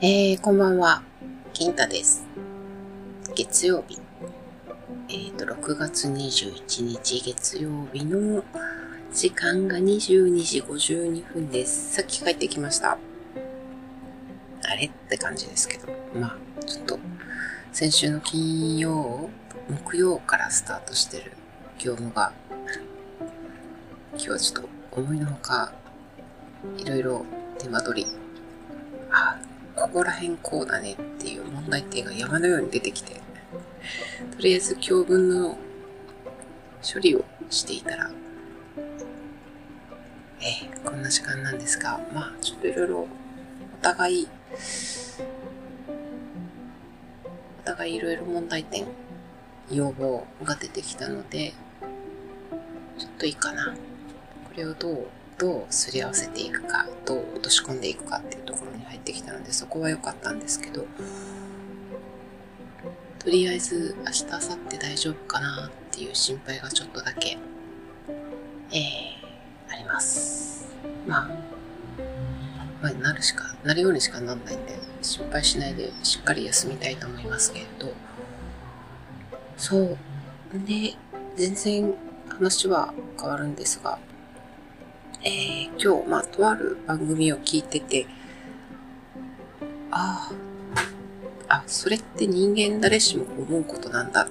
えー、こんばんは。金太です。月曜日。え、ー、と、6月21日月曜日の時間が22時52分です。さっき帰ってきました。あれ？って感じですけど。まあ、ちょっと、先週の金曜、木曜からスタートしてる業務が、今日はちょっと思いのほか、いろいろ手間取り、あ、ここら辺こうだねっていう問題点が山のように出てきて、とりあえず教文の処理をしていたら、えー、こんな時間なんですが、まあちょっといろいろお互い、お互いいろいろ問題点、要望が出てきたので、ちょっといいかな。これをどうどうすり合わせていくか、どう落とし込んでいくかっていうところに入ってきたので、そこは良かったんですけど、とりあえず明日、明後日大丈夫かなっていう心配がちょっとだけ、えー、あります。まあ、まあ、なるしか、なるようにしかなんないんで、心配しないでしっかり休みたいと思いますけれど、そう。で、全然話は変わるんですが、えー、今日、まあ、とある番組を聞いてて、ああ、あ、それって人間誰しも思うことなんだ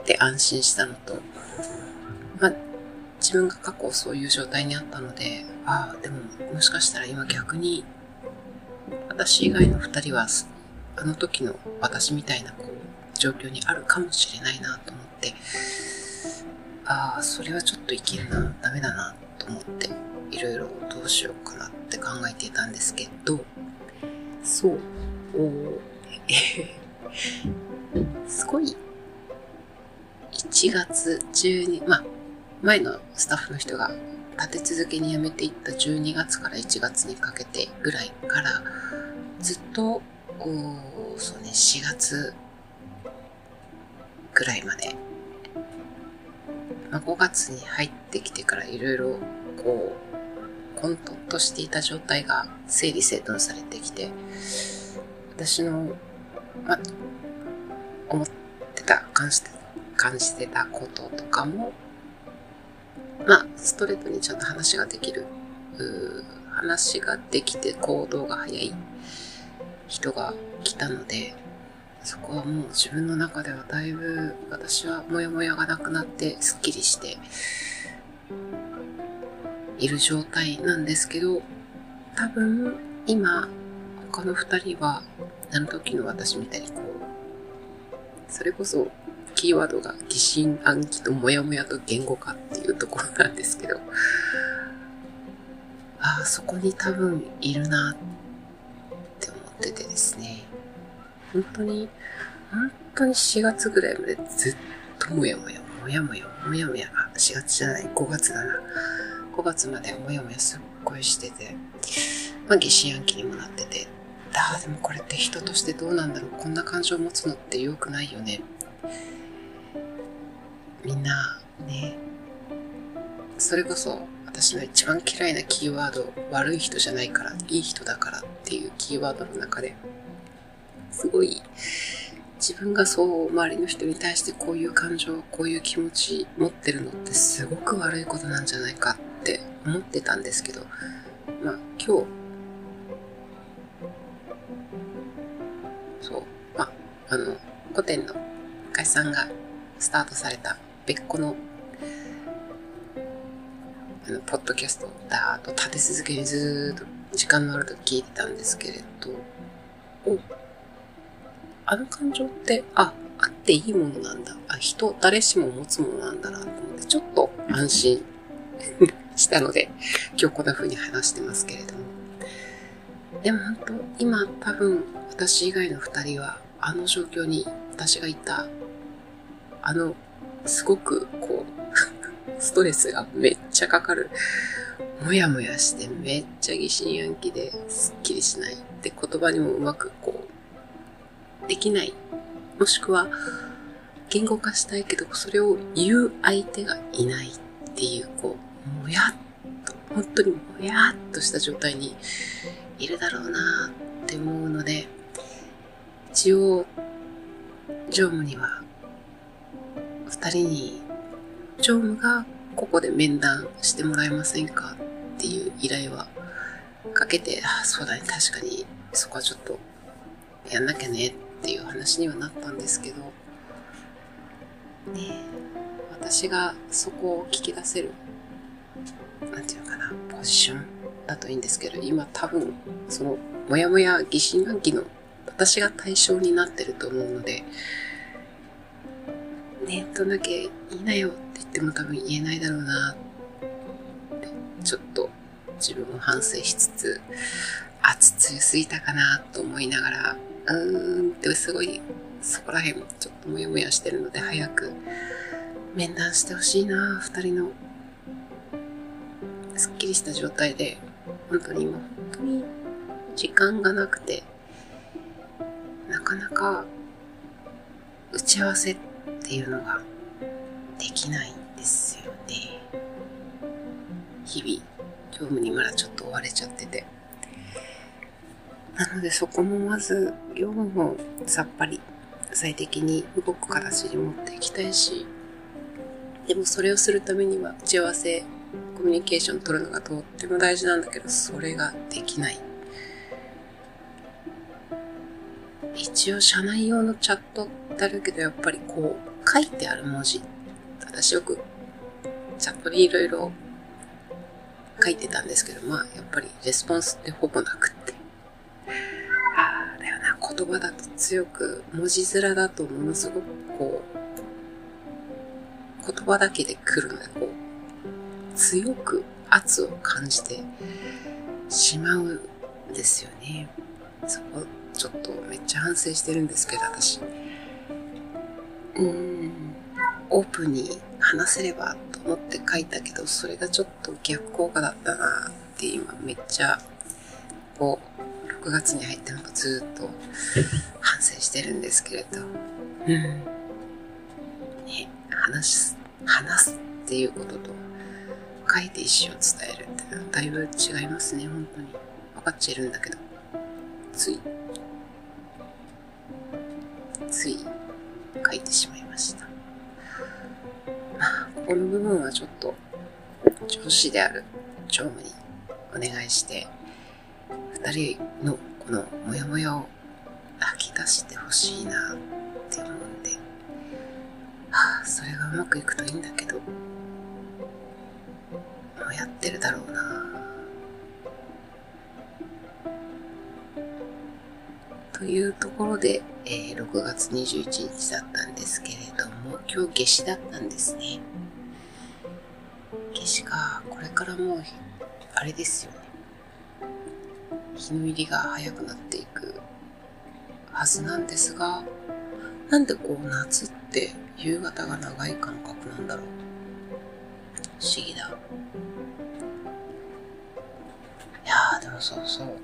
って安心したのと、まあ、自分が過去そういう状態にあったので、ああ、でももしかしたら今逆に、私以外の二人は、あの時の私みたいなこう、状況にあるかもしれないなと思って、ああ、それはちょっといけるな、ダメだな、と思って、いろいろどうしようかなって考えていたんですけど、そう、お すごい、1月12、まあ、前のスタッフの人が立て続けに辞めていった12月から1月にかけてぐらいから、ずっと、おそうね、4月ぐらいまで、まあ、5月に入ってきてからいろいろこう、混沌としていた状態が整理整頓されてきて、私の、ま、思ってた、感じて感じてたこととかも、まあ、ストレートにちゃんと話ができる、話ができて行動が早い人が来たので、そこはもう自分の中ではだいぶ私はモヤモヤがなくなってスッキリしている状態なんですけど、多分今他の二人はあの時の私みたいにこう、それこそキーワードが疑心暗鬼とモヤモヤと言語化っていうところなんですけど、ああ、そこに多分いるなって本当に、本当に4月ぐらいまでずっともやもや、もやもや、もやもや、あ、4月じゃない、5月だな。5月までもやもやすっごいしてて、まあ疑心暗鬼にもなってて、ああ、でもこれって人としてどうなんだろう、こんな感情を持つのって良くないよね。みんな、ね、それこそ私の一番嫌いなキーワード、悪い人じゃないから、いい人だからっていうキーワードの中で、すごい自分がそう周りの人に対してこういう感情こういう気持ち持ってるのってすごく悪いことなんじゃないかって思ってたんですけどまあ今日そうまああの古典の解散がスタートされた別個のあのポッドキャストだーと立て続けにずーっと時間のあると聞いてたんですけれどおあの感情って、あ、あっていいものなんだ。あ、人、誰しも持つものなんだなと思って、ちょっと安心したので、今日こんな風に話してますけれども。でも本当、今多分私以外の二人は、あの状況に私がいた、あの、すごくこう、ストレスがめっちゃかかる。もやもやしてめっちゃ疑心暗鬼ですっきりしない。で、言葉にもうまくこう、できない。もしくは、言語化したいけど、それを言う相手がいないっていう、こう、もやっと、本当にもやっとした状態にいるだろうなって思うので、一応、常務には、二人に、常務がここで面談してもらえませんかっていう依頼はかけて、あ、そうだね、確かに、そこはちょっと、やんなきゃねっっていう話にはなったんですけど、ね私がそこを聞き出せる、なんていうのかな、ポジションだといいんですけど、今多分、その、もやもや疑心暗鬼の私が対象になってると思うので、ねどんだけいいなよって言っても多分言えないだろうなって、ちょっと自分を反省しつつ、熱強すぎたかなと思いながら、うーんってすごい、そこら辺もちょっともやもやしてるので、早く面談してほしいな、二人の。すっきりした状態で、本当に今、本当に時間がなくて、なかなか打ち合わせっていうのができないんですよね。日々、業務にまだちょっと追われちゃってて。なのでそこもまず業務もさっぱり最適に動く形に持っていきたいし、でもそれをするためには打ち合わせ、コミュニケーション取るのがとっても大事なんだけど、それができない。一応社内用のチャットってあるけど、やっぱりこう書いてある文字。私よくチャットにいろいろ書いてたんですけど、まあやっぱりレスポンスってほぼなくって。言葉だと強く、文字面だとものすごくこう、言葉だけで来るので、こう、強く圧を感じてしまうんですよね。そこ、ちょっとめっちゃ反省してるんですけど、私。うん、オープンに話せればと思って書いたけど、それがちょっと逆効果だったなって今めっちゃ、こう、6月に入ってなんかずっと反省してるんですけれど。うん。ね、話す、話すっていうことと、書いて意思を伝えるっていうのはだいぶ違いますね、本当に。分かっちゃいるんだけど。つい、つい書いてしまいました。まあ、ここの部分はちょっと上司である常務にお願いして、二人のこのモヤモヤを吐き出してほしいなって思うんで、はあ、それがうまくいくといいんだけど、もうやってるだろうなというところで、えー6月21日だったんですけれども、今日夏至だったんですね。夏至か、これからもう、あれですよね。日の入りが早くなっていくはずなんですが、なんでこう夏って夕方が長い感覚なんだろう？不思議だ。いやーでもそうそう。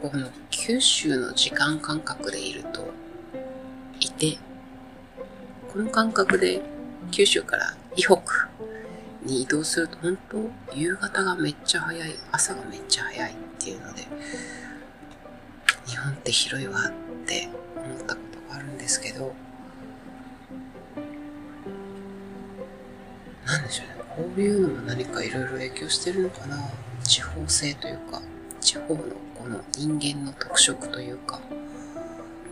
この九州の時間感覚でいると、いて、この感覚で九州から以北に移動すると本当夕方がめっちゃ早い、朝がめっちゃ早いていうので、日本って広いわって思ったことがあるんですけど、なんでしょうね。こういうのも何かいろいろ影響してるのかな。地方性というか、地方のこの人間の特色というか、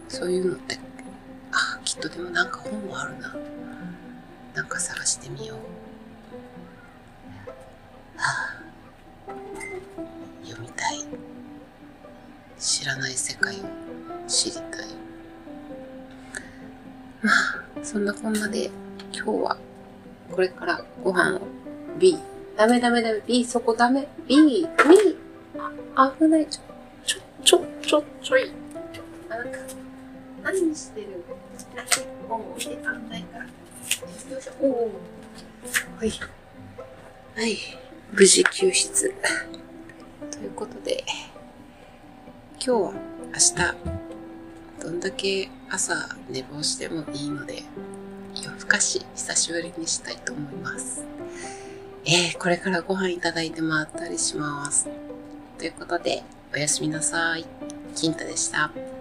そういうのって、あ、きっとでもなんか本もあるな。なんか探してみよう。そんなこんなで今日はこれからご飯を B。ダメダメダメ。B、そこダメ。B、B。あ、危ない。ちょ、ちょ、ちょ、ちょ、ちょい。ちょ、あなた、何してるあ、本を置いてあんないから。よいしょ。おお。はい。はい。無事救出。ということで、今日は明日、んだけ朝寝坊してもいいので、夜更かし久しぶりにしたいと思います。えー、これからご飯いただいて回ったりします。ということで、おやすみなさい。金太でした。した。